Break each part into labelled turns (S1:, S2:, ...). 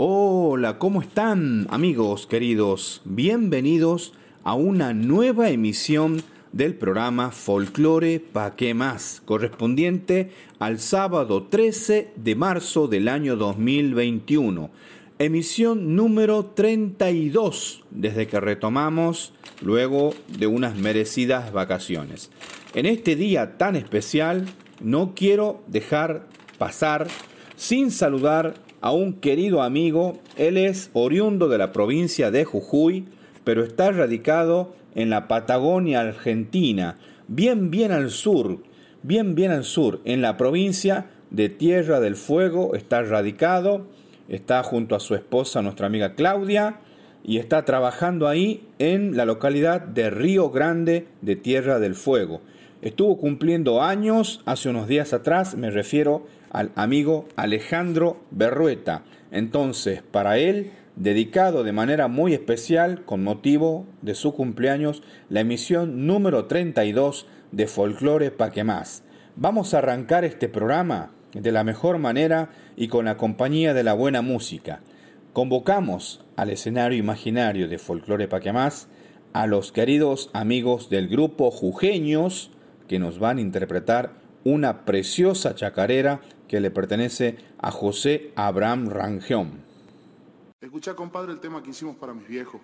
S1: Hola, ¿cómo están amigos queridos? Bienvenidos a una nueva emisión del programa Folklore Pa' qué más, correspondiente al sábado 13 de marzo del año 2021. Emisión número 32 desde que retomamos luego de unas merecidas vacaciones. En este día tan especial no quiero dejar pasar sin saludar a un querido amigo. Él es oriundo de la provincia de Jujuy, pero está radicado en la Patagonia Argentina, bien bien al sur, bien bien al sur, en la provincia de Tierra del Fuego, está radicado, está junto a su esposa, nuestra amiga Claudia, y está trabajando ahí en la localidad de Río Grande de Tierra del Fuego. Estuvo cumpliendo años hace unos días atrás, me refiero al amigo Alejandro Berrueta. Entonces, para él, dedicado de manera muy especial con motivo de su cumpleaños, la emisión número 32 de Folklore Pa' que más. Vamos a arrancar este programa de la mejor manera y con la compañía de la buena música. Convocamos al escenario imaginario de Folklore Pa' que más a los queridos amigos del grupo Jujeños que nos van a interpretar una preciosa chacarera que le pertenece a José Abraham Rangeón.
S2: Escucha, compadre, el tema que hicimos para mis viejos.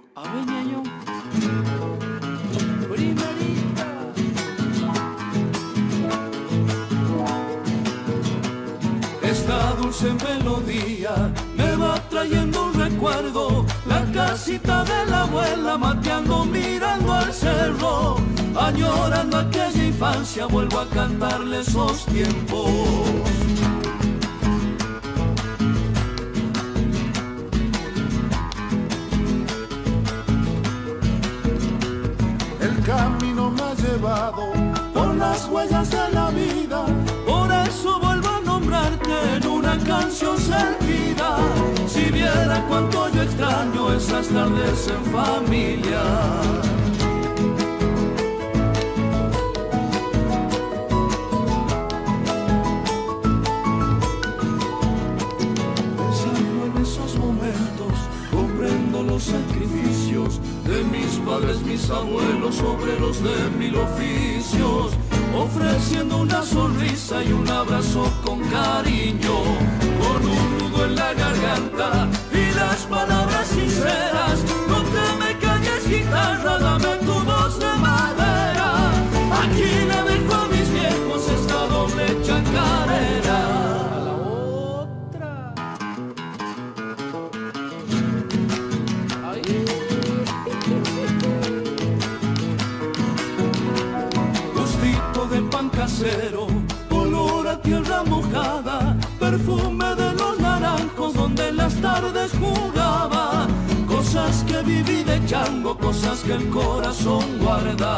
S3: Esta dulce melodía me va trayendo un recuerdo, la casita de la abuela mateando mirando al cerro, añorando aquella infancia, vuelvo a cantarle esos tiempos. Por las huellas de la vida, por eso vuelvo a nombrarte en una canción sentida. Si viera cuánto yo extraño esas tardes en familia. Padres, mis abuelos, obreros de mil oficios, ofreciendo una sonrisa y un abrazo con cariño, con un nudo en la garganta y las palabras sinceras. No te me calles, guitarra, casero, olor a tierra mojada, perfume de los naranjos donde en las tardes jugaba. Cosas que viví de chango, cosas que el corazón guarda.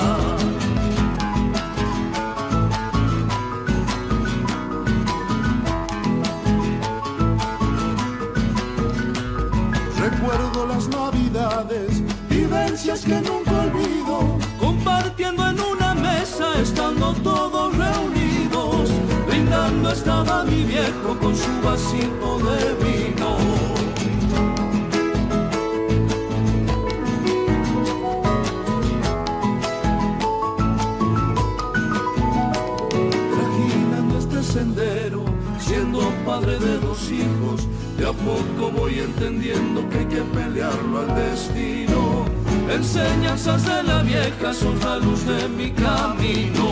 S2: Recuerdo las navidades, vivencias que nunca olvido.
S3: Compartiendo en una mesa, estando todos reunidos, brindando estaba mi viejo con su vasito de vino. Este sendero, siendo padre de dos hijos, de a poco voy entendiendo que hay que pelearlo al destino. Enseñanzas de la vieja son la luz de mi camino,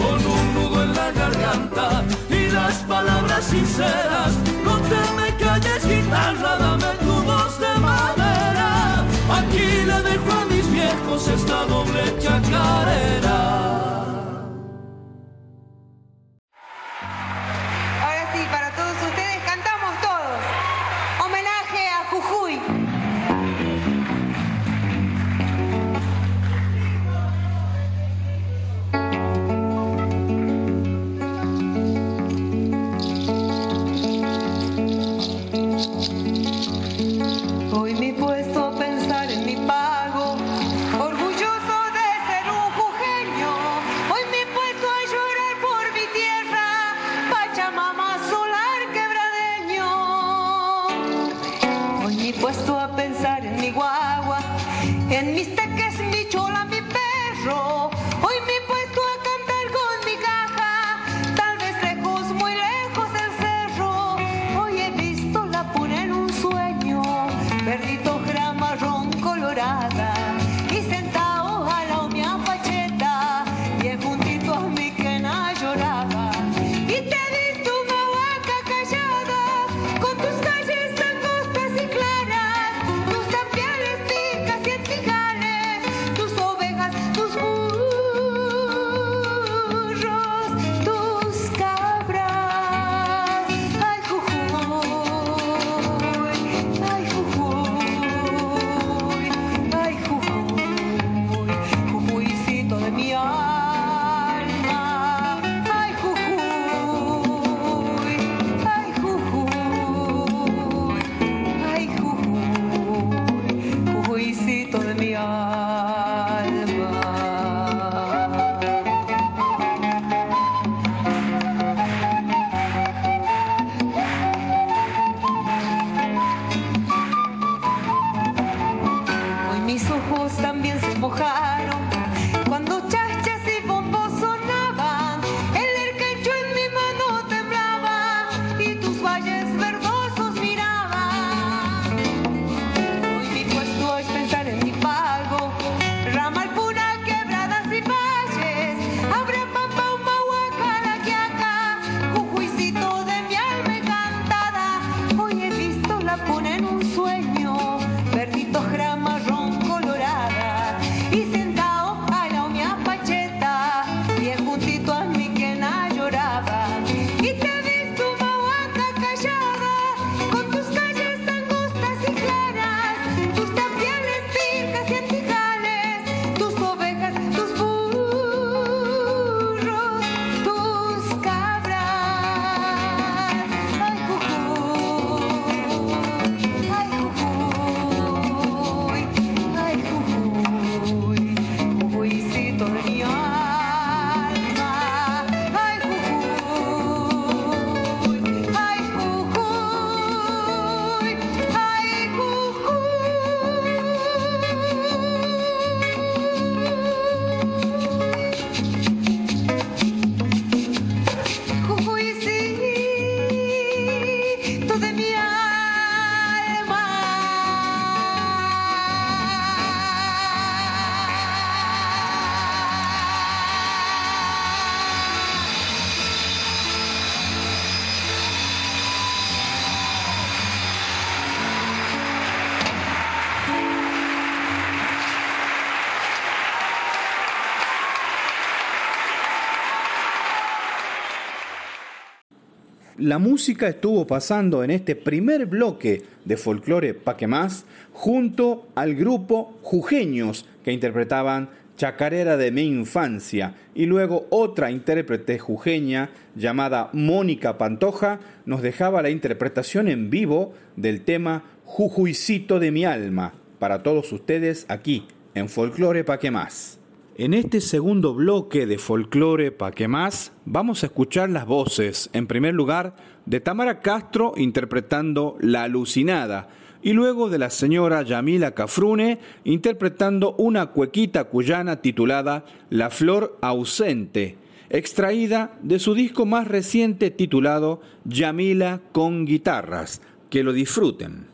S3: con un nudo en la garganta y las palabras sinceras. No te me calles, guitarra, dame tu voz de madera. Aquí le dejo a mis viejos esta doble chacarera.
S4: bendito. la
S1: música estuvo pasando en este primer bloque de folclore Paque Más junto al grupo Jujeños que interpretaban Chacarera de mi infancia y luego otra intérprete jujeña llamada Mónica Pantoja nos dejaba la interpretación en vivo del tema Jujuicito de mi alma para todos ustedes aquí en Folclore Paque Más. En este segundo bloque de folclore Pa' que más, vamos a escuchar las voces, en primer lugar, de Tamara Castro interpretando La Alucinada, y luego de la señora Yamila Cafrune interpretando una cuequita cuyana titulada La Flor Ausente, extraída de su disco más reciente titulado Yamila con guitarras. Que lo disfruten.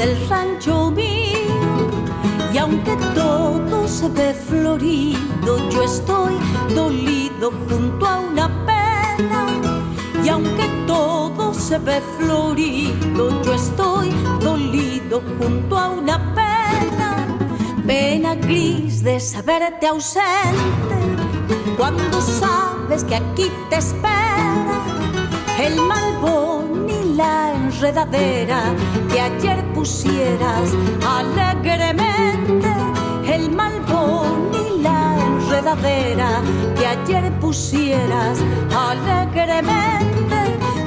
S5: Del rancho mío. Y aunque todo se ve florido, yo estoy dolido junto a una pena. Y aunque todo se ve florido, yo estoy dolido junto a una pena. Pena gris de saberte ausente, cuando sabes que aquí te espera el malbón y la enredadera que ayer pusieras alegremente. El malbón y la enredadera que ayer pusieras alegremente.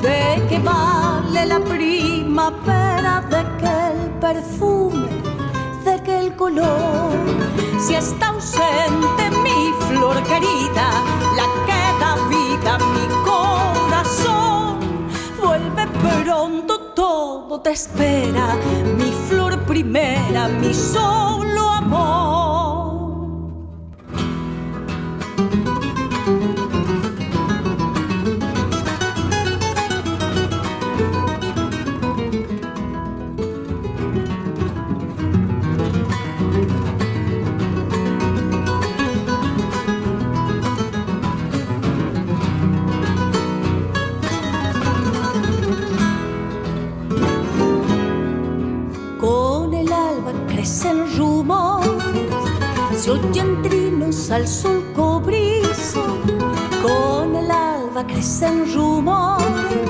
S5: ¿De qué vale la primavera? ¿De que el perfume? ¿De que el color? Si está ausente mi flor querida, te espera, mi flor primera, mi solo amor. Se oyen trinos al sol cobrizo. Con el alba crecen rumores,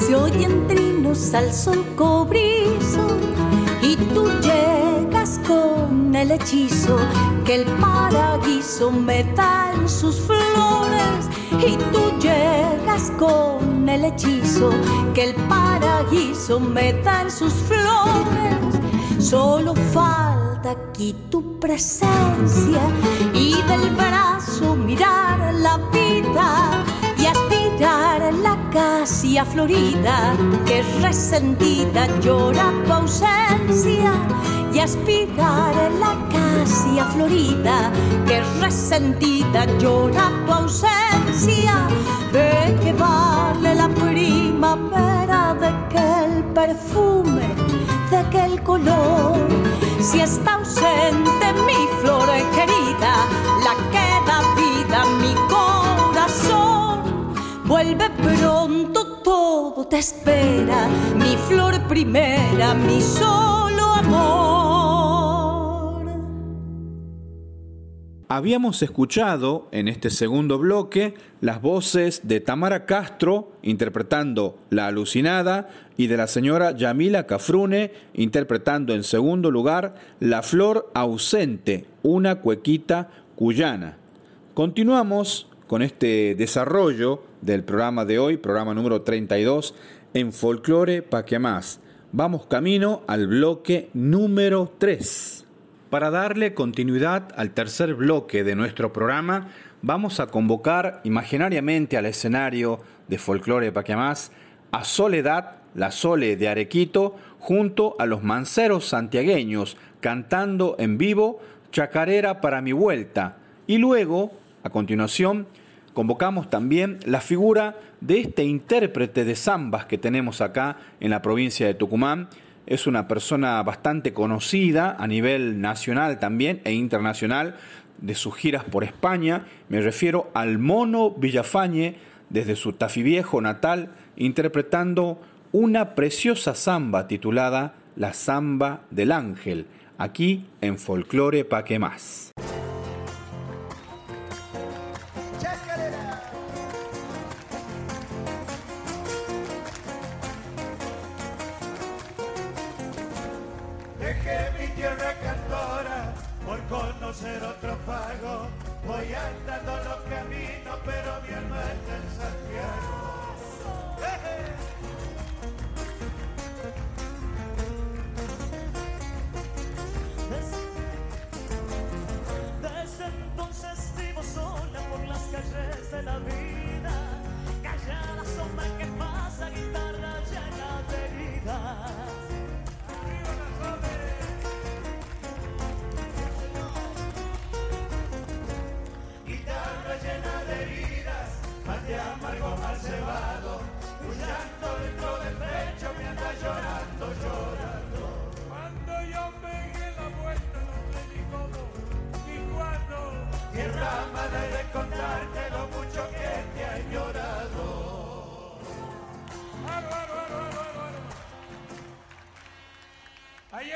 S5: se oyen trinos al sol cobrizo. Y tú llegas con el hechizo que el paraíso me da en sus flores. Y tú llegas con el hechizo que el paraíso me da en sus flores. Solo falta aquí tu presencia y del brazo mirar la vida y aspirar la casia florida que resentida llora tu ausencia y aspirar la casia florida que resentida llora tu ausencia. De que vale la primavera de que el perfume de que el color si está ausente mi flor querida la que da vida mi corazón. Vuelve pronto todo te espera mi flor primera mi solo amor
S1: Habíamos escuchado en este segundo bloque las voces de Tamara Castro interpretando La Alucinada y de la señora Yamila Cafrune interpretando en segundo lugar La Flor Ausente, una cuequita cuyana. Continuamos con este desarrollo del programa de hoy, programa número 32, en Folclore Pa' que más. Vamos camino al bloque número 3. Para darle continuidad al tercer bloque de nuestro programa, vamos a convocar imaginariamente al escenario de Folclore Pa' que más a Soledad, la Sole de Arequito, junto a los manceros santiagueños, cantando en vivo Chacarera para mi vuelta. Y luego, a continuación, convocamos también la figura de este intérprete de zambas que tenemos acá en la provincia de Tucumán. Es una persona bastante conocida a nivel nacional también e internacional de sus giras por España. Me refiero al Mono Villafañe desde su Tafiviejo natal, interpretando una preciosa zamba titulada La Zamba del Ángel, aquí en Folclore Pa' que más.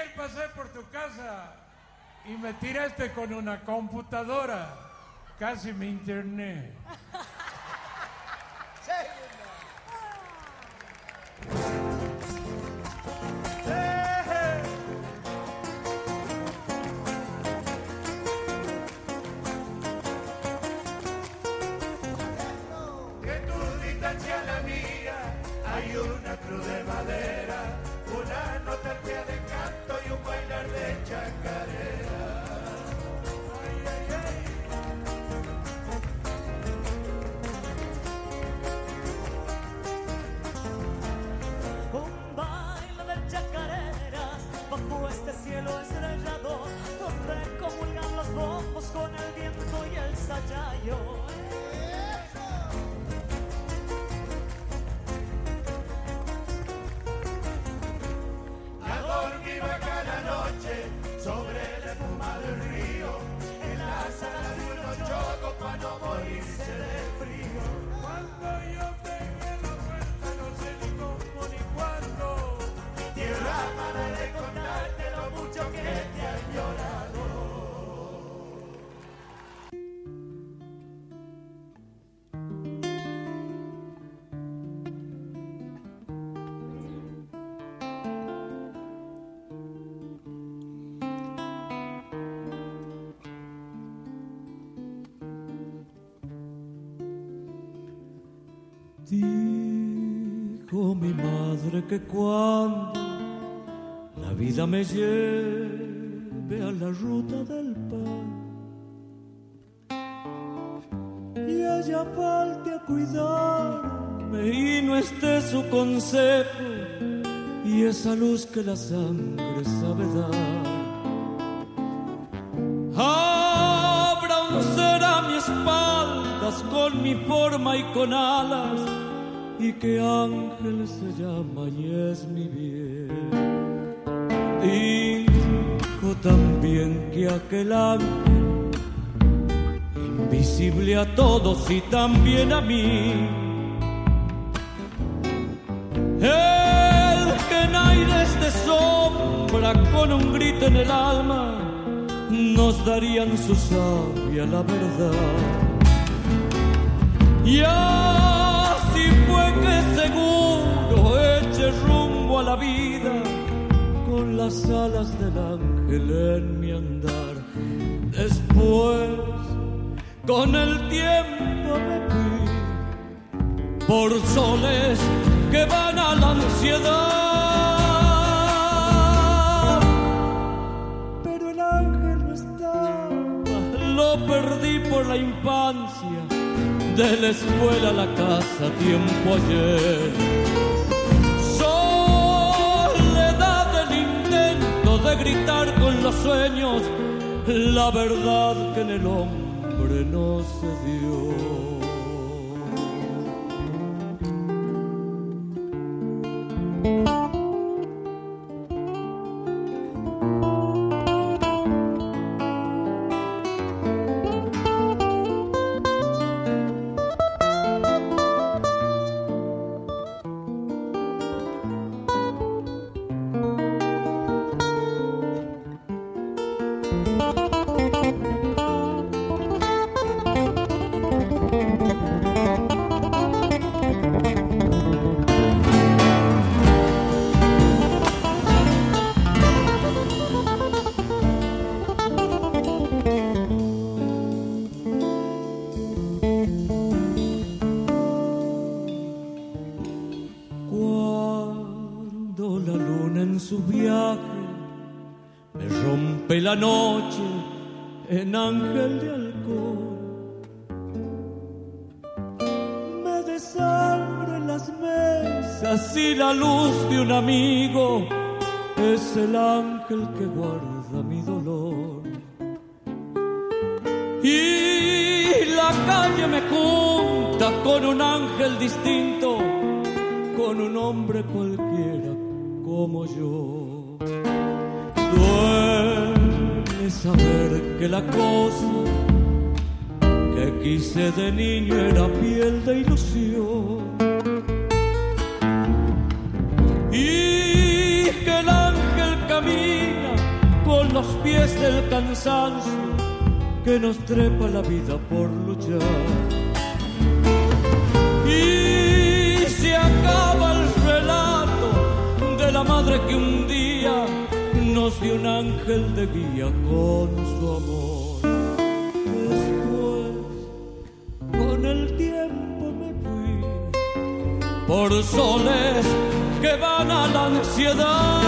S6: Ayer pasé por tu casa y me tiraste con una computadora. Casi me interné.
S7: Dijo mi madre que cuando la vida me lleve a la ruta del pan y ella falte a cuidarme y no esté su consejo y esa luz que la sangre sabe dar. Habrá un ser a mi espaldas con mi forma y con alas y que ángel se llama y es mi bien. Dijo también que aquel ángel, invisible a todos y también a mí, el que en aires de sombra con un grito en el alma nos darían su sabia la verdad. Y la vida con las alas del ángel en mi andar. Después, con el tiempo me fui por soles que van a la ansiedad. Pero el ángel no estaba, lo perdí por la infancia, de la escuela a la casa, tiempo ayer. Gritar con los sueños, la verdad que en el hombre no se dio. La noche en ángel de alcohol. Me desangro en las mesas y la luz de un amigo es el ángel que guarda mi dolor. Y la calle me junta con un ángel distinto, con un hombre cualquiera como yo. Saber que la cosa que quise de niño era piel de ilusión. Y que el ángel camina con los pies del cansancio que nos trepa la vida por luchar. Y se acaba el relato de la madre que un día nos dio un ángel de guía con su amor. Después, con el tiempo me fui por soles que van a la ansiedad.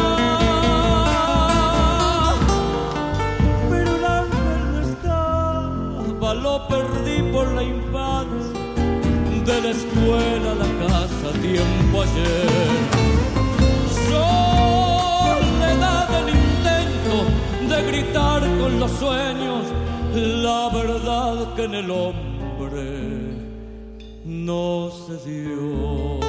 S7: Pero el ángel no estaba, lo perdí por la infancia, de la escuela a la casa, tiempo ayer. Con los sueños la verdad que en el hombre no se dio.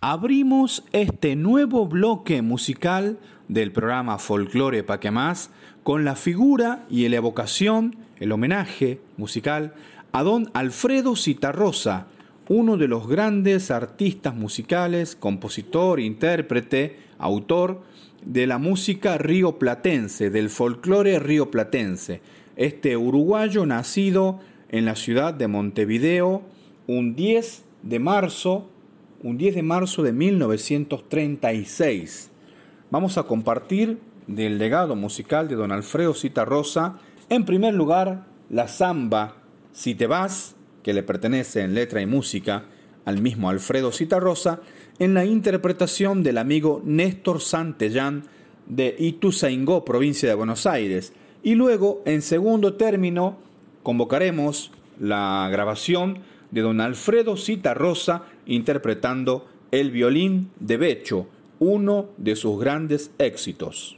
S1: Abrimos este nuevo bloque musical del programa Folclore Pa' que más con la figura y la evocación, el homenaje musical a don Alfredo Citarrosa, uno de los grandes artistas musicales, compositor, intérprete, autor de la música rioplatense, del folclore rioplatense. Este uruguayo nacido en la ciudad de Montevideo un 10 de marzo un 10 de marzo de 1936. Vamos a compartir del legado musical de don Alfredo Citarrosa, en primer lugar, la samba Si te vas, que le pertenece en letra y música al mismo Alfredo Citarrosa, en la interpretación del amigo Néstor Santellán de Ituzaingó, provincia de Buenos Aires. Y luego, en segundo término, convocaremos la grabación de don Alfredo Citarrosa interpretando El violín de Becho, uno de sus grandes éxitos.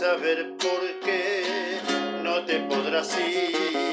S8: Saber por qué. No te podrás ir,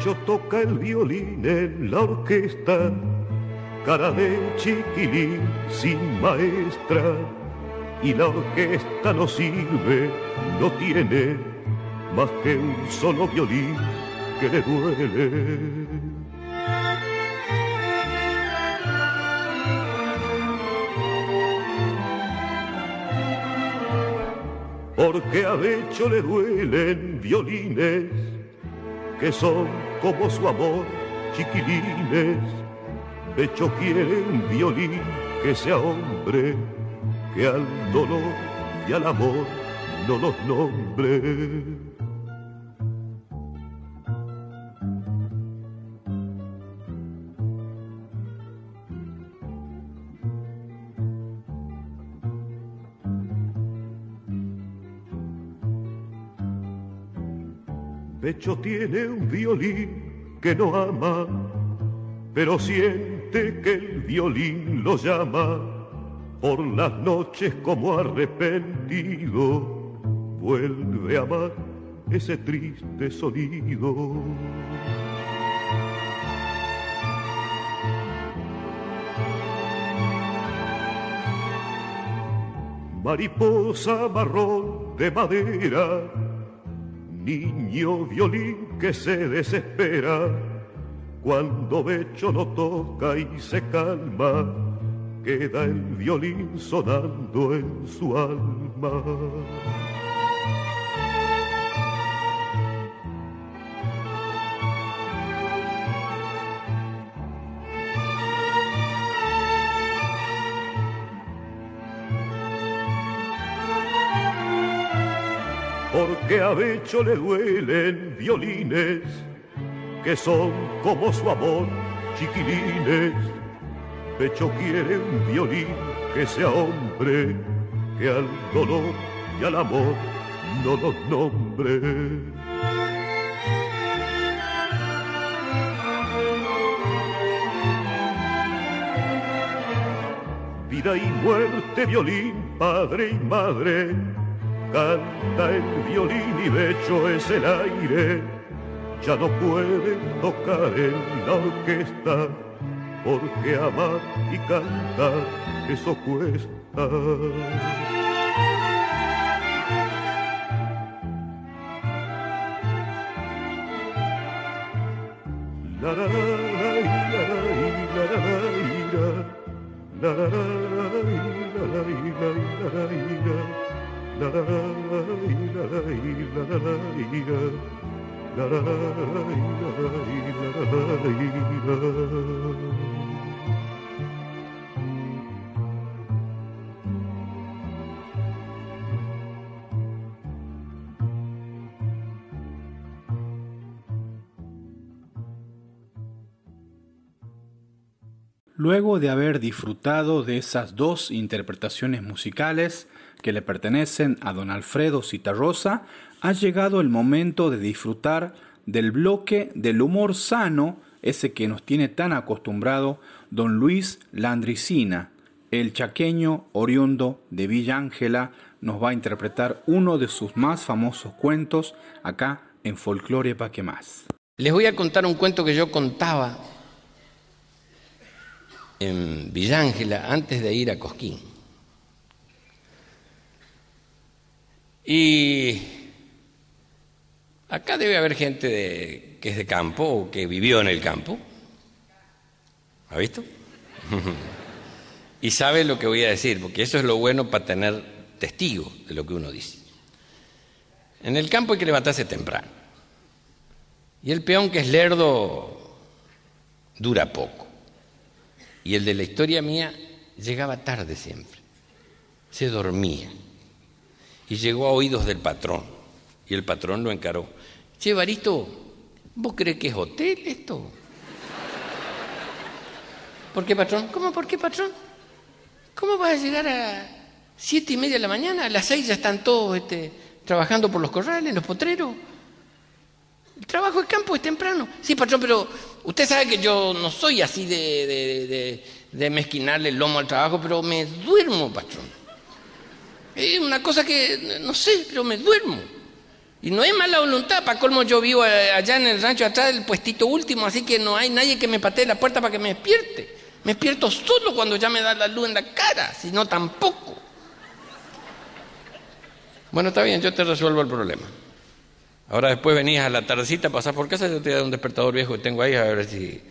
S9: Pecho toca el violín en la orquesta, cara de chiquilín sin maestra. Y la orquesta no sirve, no tiene más que un solo violín que le duele. Porque a Becho le duelen violines que son como su amor, chiquilines. Pecho quiere un violín que sea hombre, que al dolor y al amor no los nombre. Pecho tiene un violín que no ama, pero siente que el violín lo llama. Por las noches como arrepentido, vuelve a amar ese triste sonido. Mariposa marrón de madera, niño violín que se desespera cuando Becho no toca y se calma, queda el violín sonando en su alma. Porque a Becho le duelen violines que son como su amor, chiquilines. Pecho quiere un violín que sea hombre, que al dolor y al amor no los nombre. Vida y muerte, violín, padre y madre, canta el violín y becho es el aire. Ya no puede tocar en la orquesta, porque amar y cantar eso cuesta. La, la, la,
S1: Luego de haber disfrutado de esas dos interpretaciones musicales que le pertenecen a don Alfredo Citarrosa, ha llegado el momento de disfrutar del bloque del humor sano, ese que nos tiene tan acostumbrado don Luis Landricina, el chaqueño oriundo de Villa Ángela, nos va a interpretar uno de sus más famosos cuentos acá en Folclore Pa' que más.
S10: Les voy a contar un cuento que yo contaba en Villa Ángela antes de ir a Cosquín. Y acá debe haber gente que es de campo o que vivió en el campo. ¿Ha visto? y sabe lo que voy a decir, porque eso es lo bueno para tener testigo de lo que uno dice. En el campo hay que levantarse temprano. Y el peón que es lerdo dura poco. Y el de la historia mía llegaba tarde siempre. Se dormía. Y llegó a oídos del patrón. Y el patrón lo encaró. Che, Baristo, ¿vos crees que es hotel esto? ¿Por qué, patrón? ¿Cómo por qué, patrón? ¿Cómo vas a llegar a siete y media de la mañana? A las seis ya están todos este, trabajando por los corrales, los potreros. El trabajo de campo es temprano. Sí, patrón, pero usted sabe que yo no soy así de, de, de- de mezquinarle el lomo al trabajo, pero me duermo, patrón. Es una cosa que, no sé, pero me duermo. Y no es mala voluntad, para colmo yo vivo eh, allá en el rancho atrás del puestito último, así que no hay nadie que me patee la puerta para que me despierte. Me despierto solo cuando ya me da la luz en la cara, si no tampoco. Bueno, está bien, yo te resuelvo el problema. Ahora después venís a la tardecita, pasás por casa, yo te doy un despertador viejo que tengo ahí a ver si...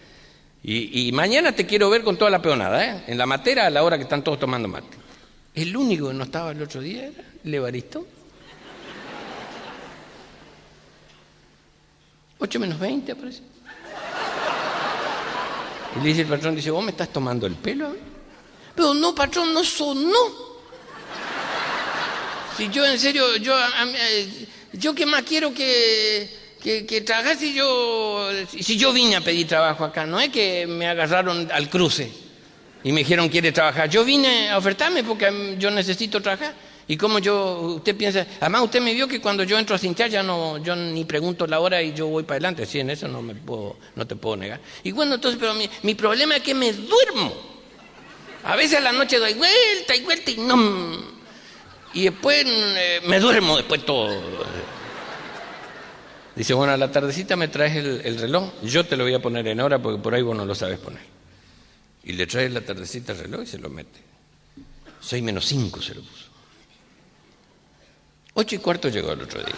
S10: Y, y mañana te quiero ver con toda la peonada, ¿eh? En la matera a la hora que están todos tomando mate. El único que no estaba el otro día era el Evaristo. 8 menos 20 aparece. Y le dice el patrón, dice, ¿vos me estás tomando el pelo mí? Pero no, patrón, no sonó. Si yo en serio, yo, eh, yo qué más quiero que, que, que yo, si yo vine a pedir trabajo acá, no es que me agarraron al cruce y me dijeron quiere trabajar. Yo vine a ofertarme porque yo necesito trabajar. Y como yo, usted piensa, además usted me vio que cuando yo entro a cintear ya no, yo ni pregunto la hora y yo voy para adelante. Sí, en eso no me puedo, no te puedo negar. Y bueno, entonces, pero mi, mi problema es que me duermo. A veces a la noche doy vuelta y vuelta y no. Y después eh, me duermo después todo. Dice, bueno, a la tardecita me traes el, el reloj, yo te lo voy a poner en hora porque por ahí vos no lo sabes poner. Y le trae la tardecita el reloj y se lo mete. Seis menos cinco se lo puso. Ocho y cuarto llegó el otro día.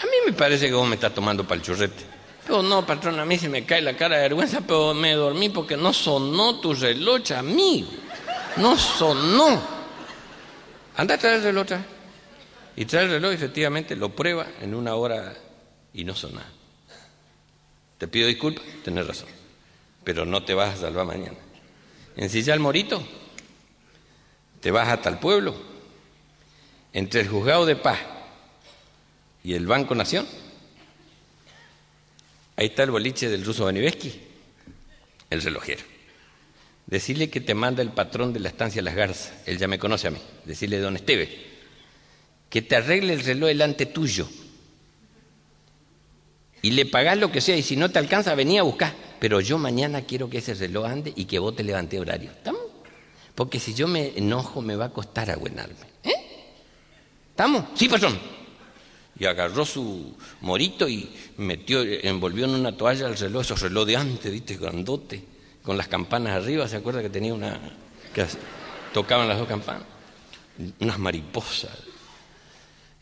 S10: A mí me parece que vos me estás tomando para el churrete. Pero no, patrón, a mí se me cae la cara de vergüenza, pero me dormí porque no sonó tu reloj, amigo. No sonó. Anda a traer el reloj. Y trae el reloj, efectivamente, lo prueba en una hora y no sonó. Te pido disculpas, tenés razón. Pero no te vas a salvar mañana. Ensilla el morito, te vas hasta el pueblo, entre el juzgado de paz y el Banco Nación. Ahí está el boliche del ruso Baniveski, el relojero. Decirle que te manda el patrón de la estancia Las Garzas, él ya me conoce a mí. Decirle, don Esteve, que te arregle el reloj delante tuyo. Y le pagás lo que sea, y si no te alcanza, vení a buscar. Pero yo mañana quiero que ese reloj ande y que vos te levanté horario. ¿Estamos? Porque si yo me enojo, me va a costar agüenarme. ¿Eh? ¿Estamos? Sí, patrón. Y agarró su morito y metió, envolvió en una toalla el reloj, esos reloj de antes, viste, grandote, con las campanas arriba, ¿se acuerda que tenía una, que tocaban las dos campanas? Unas mariposas.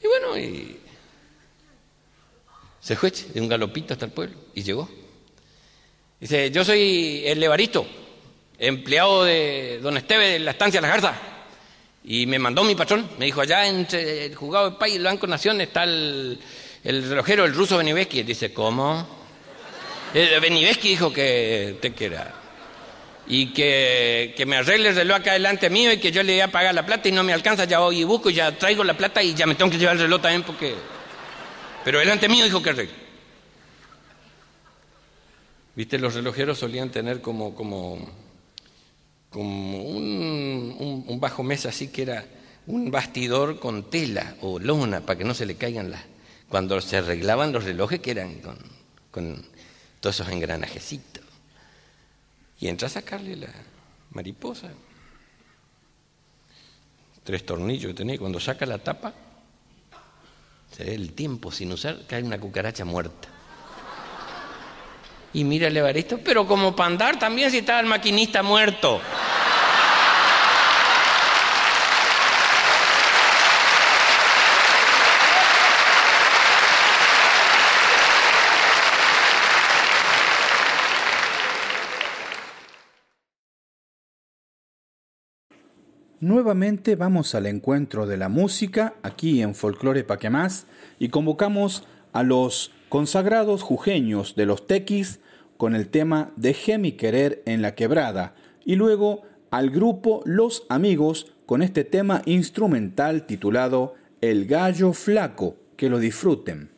S10: Y bueno, y Se fue de un galopito hasta el pueblo y llegó. Dice, yo soy el Levaristo, empleado de don Esteve de la estancia Las Garzas. Y me mandó mi patrón, me dijo, allá entre el juzgado de Paz y el Banco Nación está el, el relojero, el ruso Beniveski. Dice, ¿cómo? Eh, Beniveski dijo que te quiera. Y que, que me arregle el reloj acá delante mío y que yo le voy a pagar la plata y no me alcanza, ya voy y busco y ya traigo la plata y ya me tengo que llevar el reloj también porque... Pero delante mío dijo que arregle. Viste, los relojeros solían tener como, como, como un, bajo mesa así que era un bastidor con tela o lona para que no se le caigan las... Cuando se arreglaban los relojes que eran con, con todos esos engranajecitos. Y entra a sacarle la mariposa. Tres tornillos que tenía. Cuando saca la tapa, se ve el tiempo sin usar, cae una cucaracha muerta. Y mira el Evaristo, pero como para andar también si estaba el maquinista muerto.
S1: Nuevamente vamos al encuentro de la música aquí en Folclore Paquemás y convocamos a los consagrados jujeños de los tequis con el tema Dejé mi querer en la quebrada y luego al grupo Los Amigos con este tema instrumental titulado El Gallo Flaco. Que lo disfruten.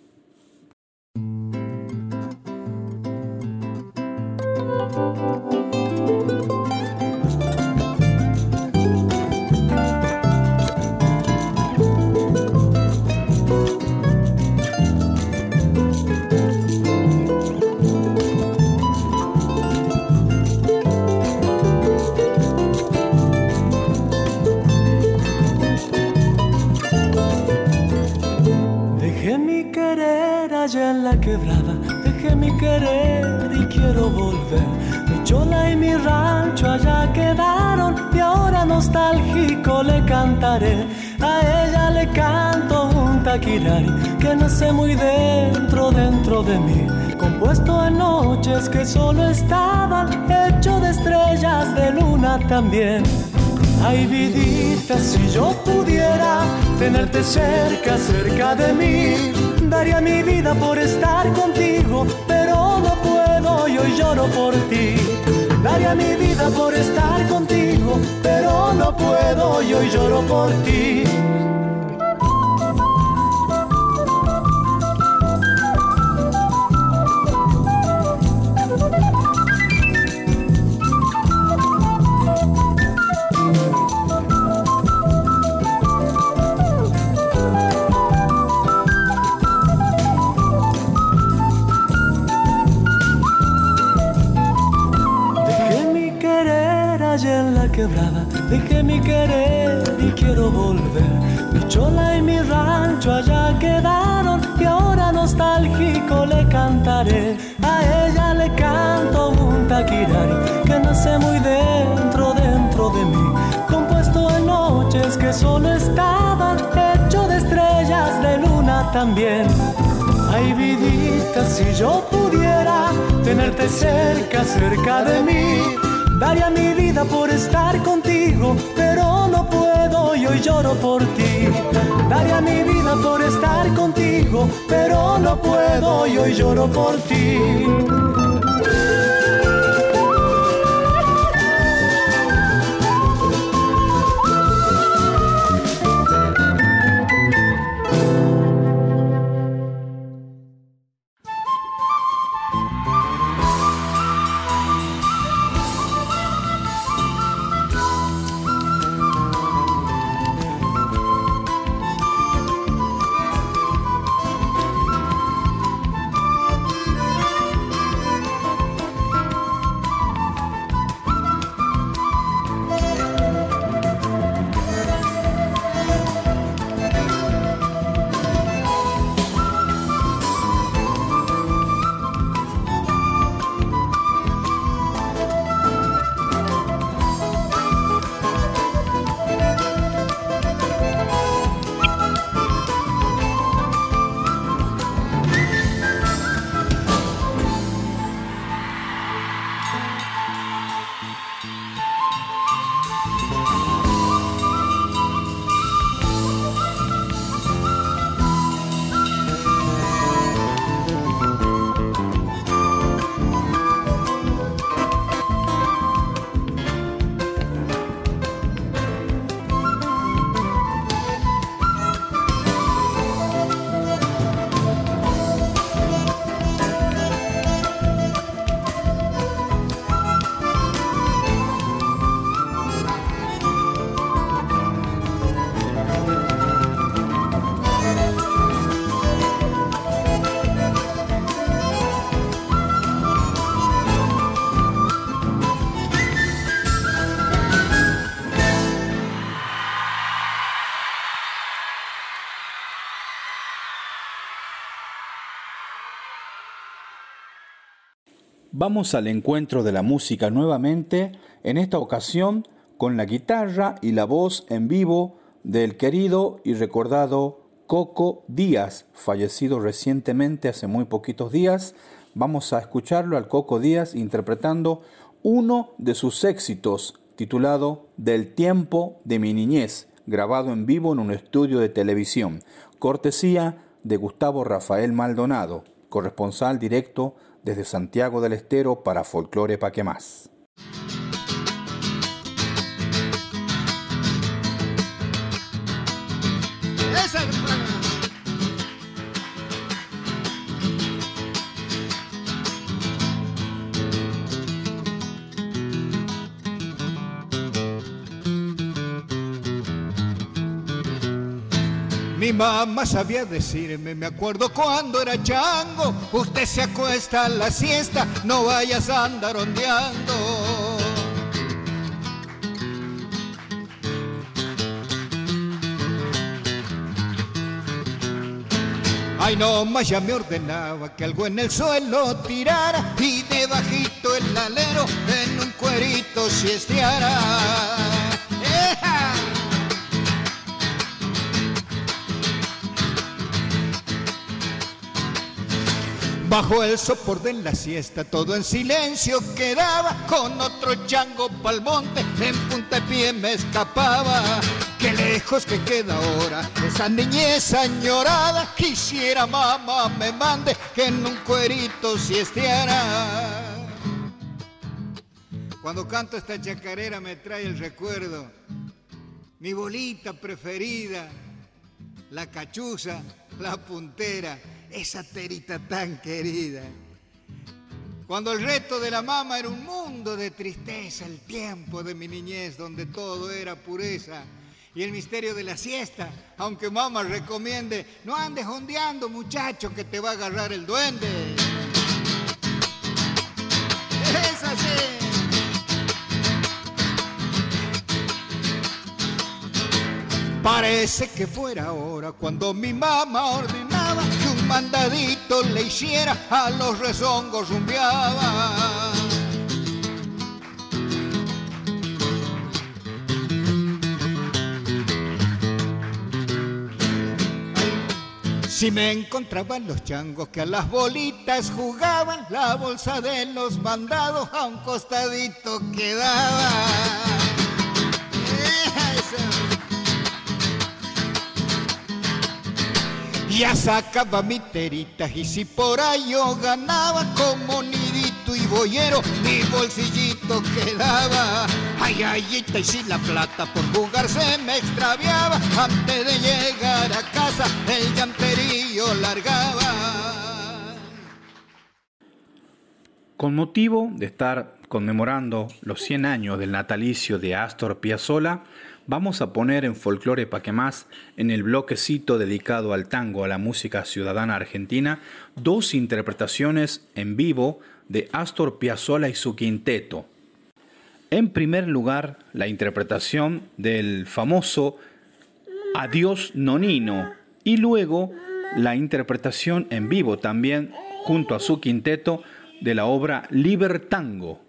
S11: Quebrada, dejé mi querer y quiero volver. Mi chola y mi rancho allá quedaron y ahora nostálgico le cantaré. A ella le canto un taquirari que nace muy dentro, dentro de mí. Compuesto en noches que solo estaban, hecho de estrellas de luna también. Ay, vidita, si yo pudiera tenerte cerca, cerca de mí, daría mi vida por estar contigo, pero no puedo y hoy lloro por ti. Daría mi vida por estar contigo, pero no puedo y hoy lloro por ti. Y mi rancho allá quedaron y ahora nostálgico le cantaré. A ella le canto un taquirari que nace muy dentro, dentro de mí. Compuesto en noches que solo estaban, hecho de estrellas de luna también. Ay, vidita, si yo pudiera tenerte cerca, cerca de mí, daría mi vida por estar contigo, pero no puedo y hoy lloro por ti. Daría mi vida por estar contigo, pero no puedo y hoy lloro por ti.
S1: Vamos al encuentro de la música nuevamente, en esta ocasión con la guitarra y la voz en vivo del querido y recordado Coco Díaz, fallecido recientemente hace muy poquitos días. Vamos a escucharlo al Coco Díaz interpretando uno de sus éxitos titulado Del tiempo de mi niñez, grabado en vivo en un estudio de televisión, cortesía de Gustavo Rafael Maldonado, corresponsal directo desde Santiago del Estero para Folclore Pa'
S12: mamá sabía decirme, me acuerdo cuando era chango, usted se acuesta a la siesta, no vayas a andar ondeando. Ay, no más ya me ordenaba que algo en el suelo tirara y debajito el alero en un cuerito siesteara. Bajo el sopor de la siesta, todo en silencio quedaba, con otro chango pa'l monte, en punta de pie me escapaba. Qué lejos que queda ahora esa niñez añorada, quisiera mamá me mande que en un cuerito siesteara. Cuando canto esta chacarera me trae el recuerdo, mi bolita preferida, la cachuza, la puntera esa terita tan querida. Cuando el reto de la mama era un mundo de tristeza, el tiempo de mi niñez donde todo era pureza. Y el misterio de la siesta, aunque mamá recomiende, no andes ondeando muchacho que te va a agarrar el duende. Es así. Parece que fuera ahora cuando mi mamá ordenaba que un mandadito le hiciera a los rezongos rumbeaba. Si me encontraban los changos que a las bolitas jugaban, la bolsa de los mandados a un costadito quedaba. Ya sacaba mi terita y si por ahí yo ganaba como nidito y boyero, mi bolsillito quedaba. Ay, ay, y si la plata por jugar se me extraviaba, antes de llegar a casa el llanterillo largaba.
S1: Con motivo de estar conmemorando los 100 años del natalicio de Astor Piazzolla, vamos a poner en Folclore Pa' que más, en el bloquecito dedicado al tango, a la música ciudadana argentina, dos interpretaciones en vivo de Astor Piazzolla y su quinteto. En primer lugar, la interpretación del famoso Adiós Nonino y luego la interpretación en vivo también junto a su quinteto de la obra Libertango.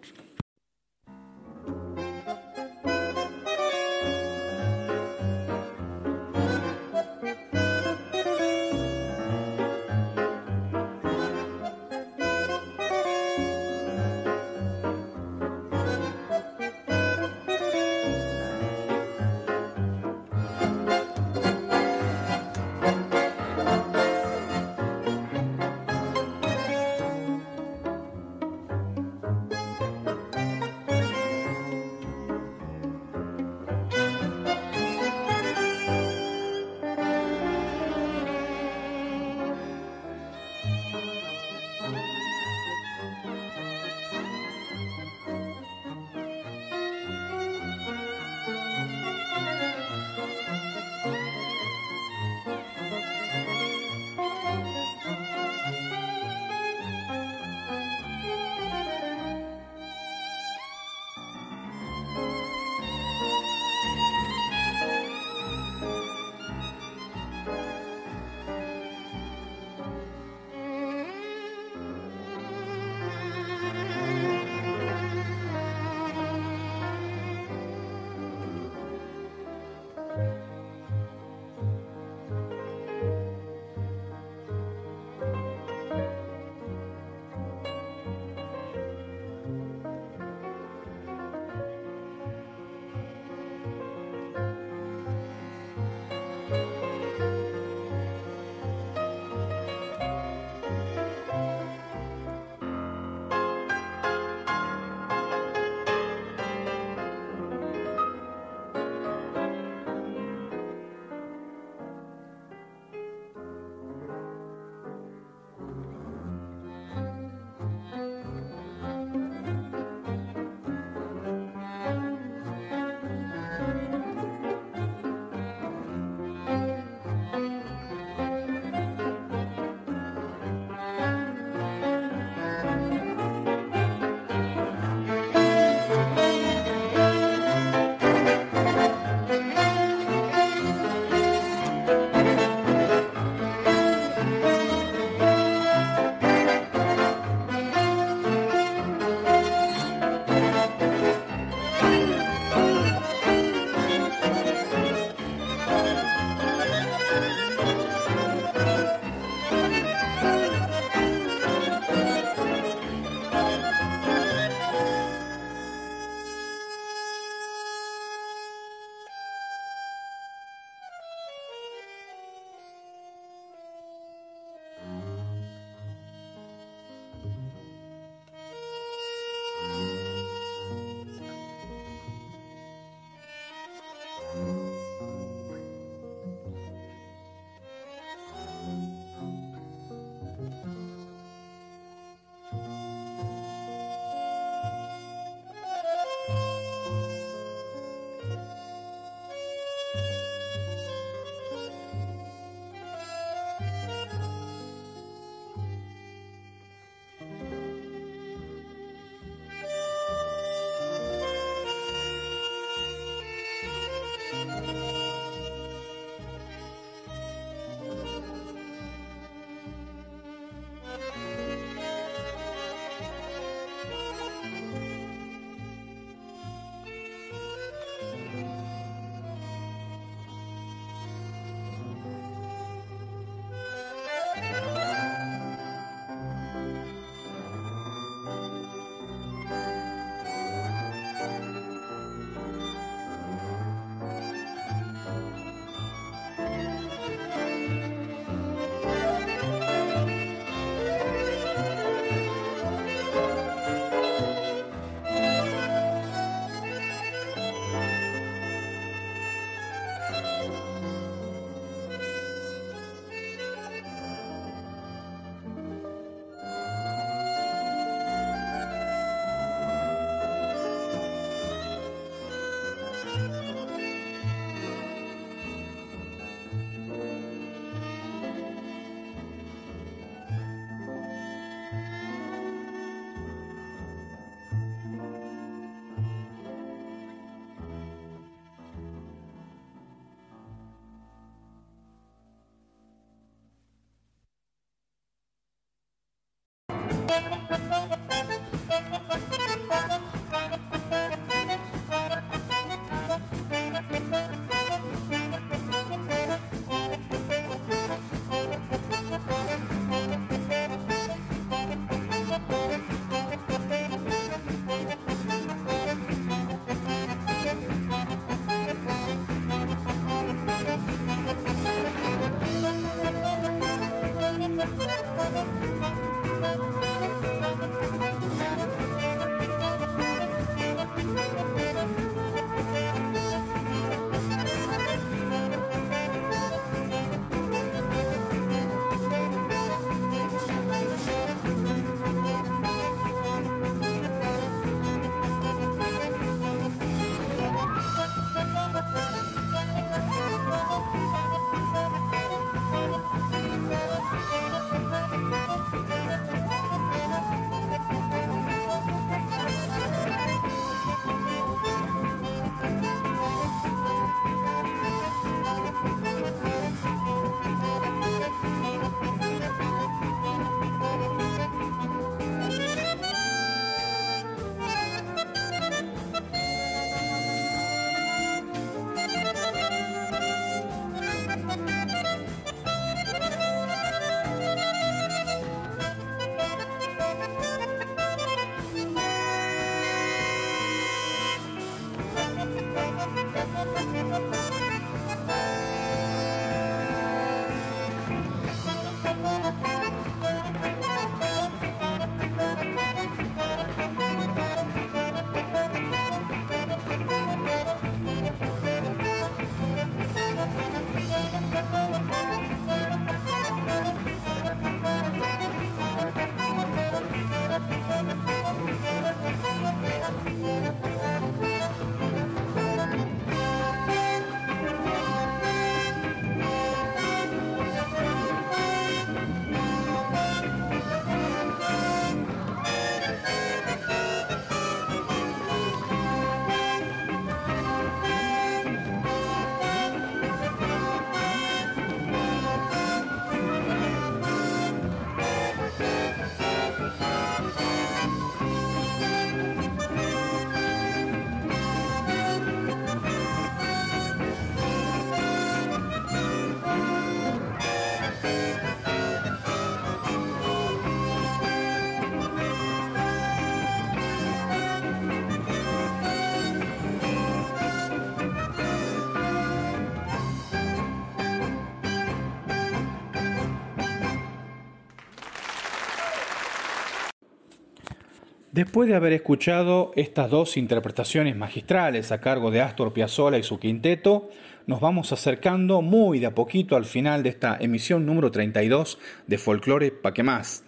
S1: Después de haber escuchado estas dos interpretaciones magistrales a cargo de Astor Piazzolla y su quinteto, nos vamos acercando muy de a poquito al final de esta emisión número 32 de Folklore más.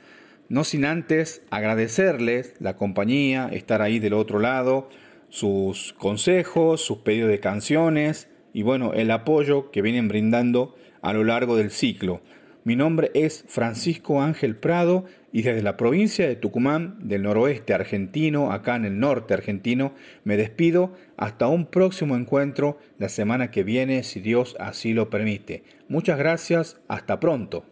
S1: No sin antes agradecerles la compañía, estar ahí del otro lado, sus consejos, sus pedidos de canciones y bueno, el apoyo que vienen brindando a lo largo del ciclo. Mi nombre es Francisco Ángel Prado y desde la provincia de Tucumán, del noroeste argentino, acá en el norte argentino, me despido hasta un próximo encuentro la semana que viene, si Dios así lo permite. Muchas gracias, hasta pronto.